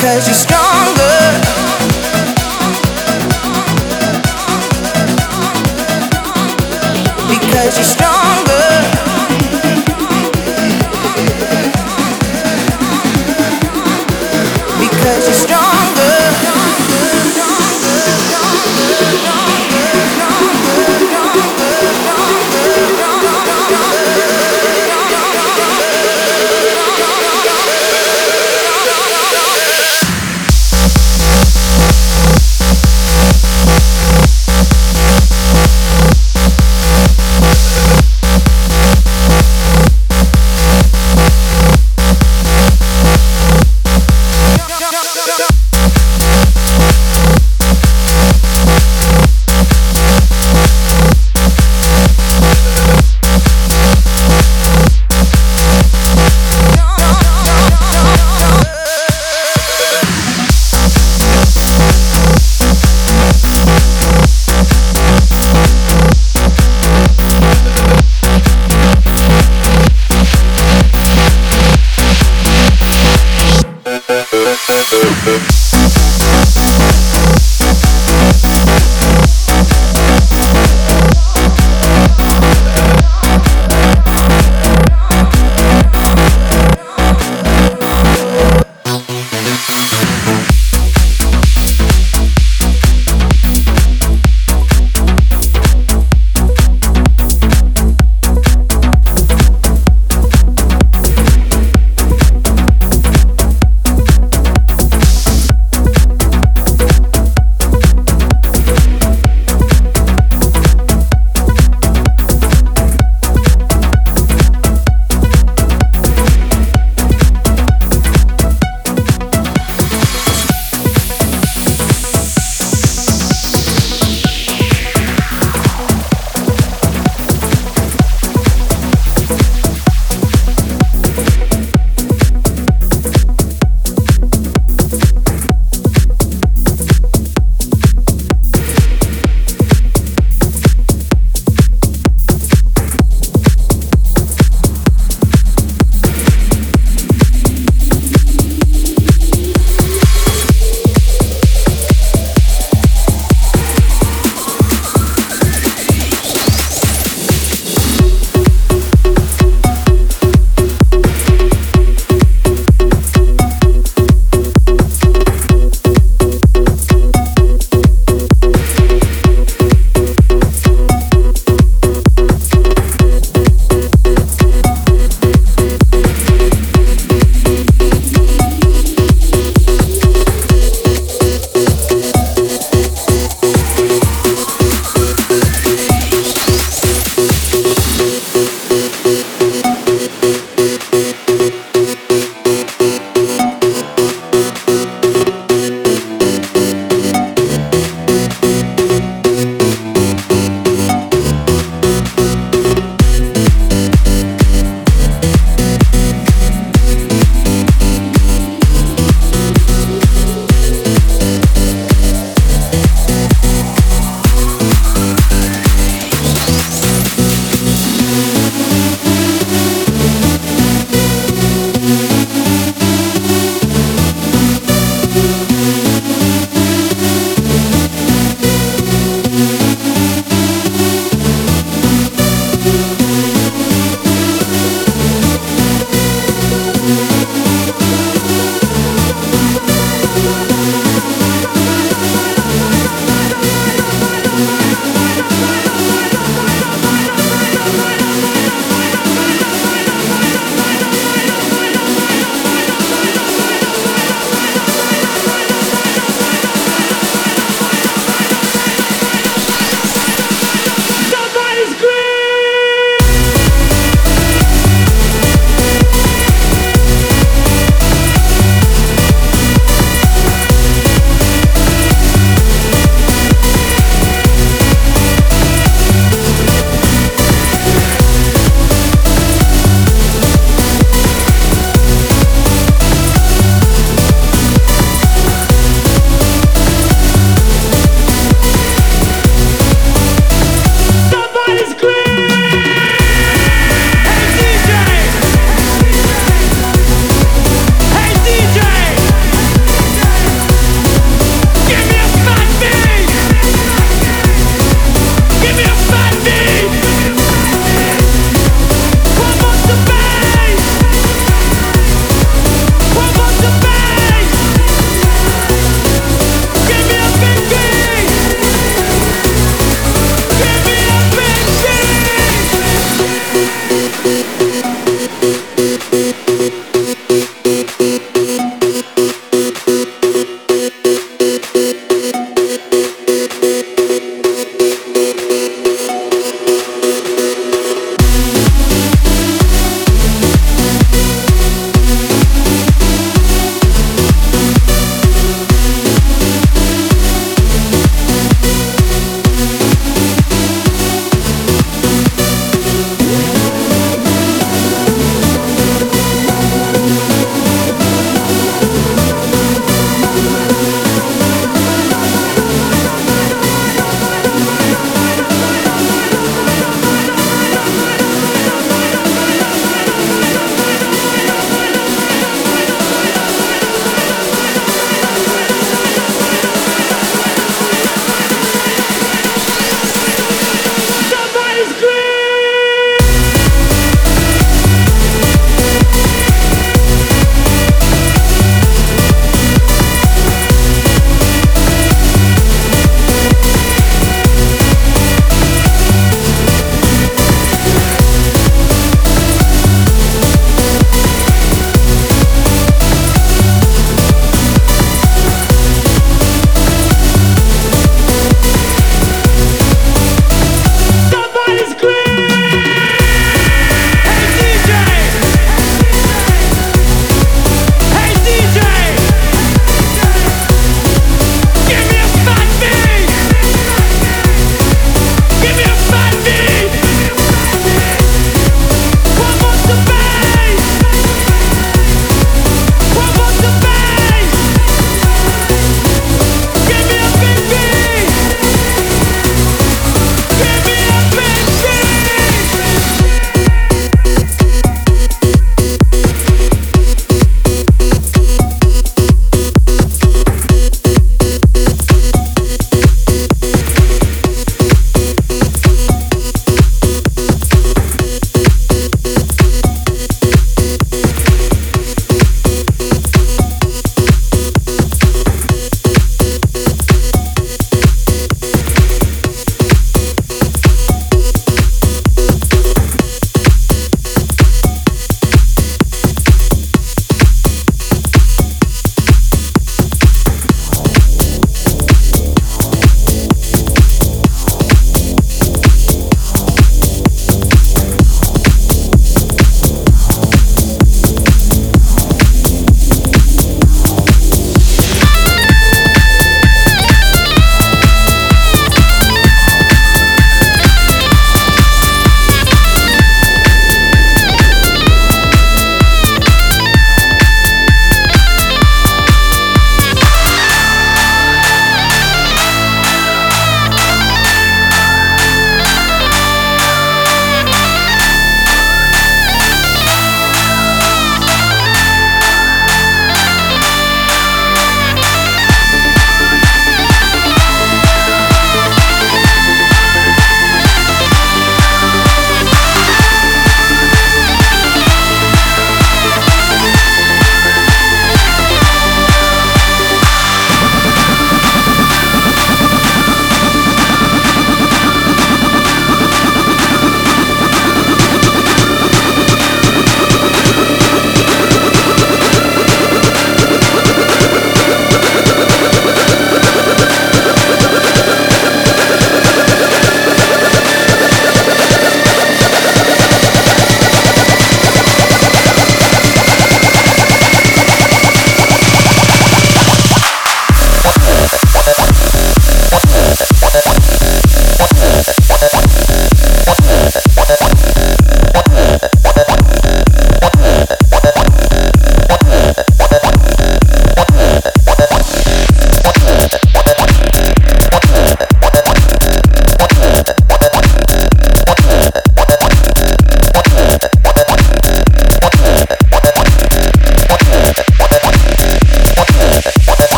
Because you're stronger. Because you're stronger.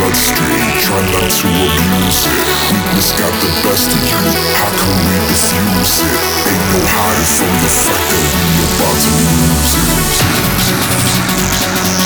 not stray, try not to abuse it. Weakness got the best of you, how can we defuse it? Ain't no hiding from the fact that we about to lose it.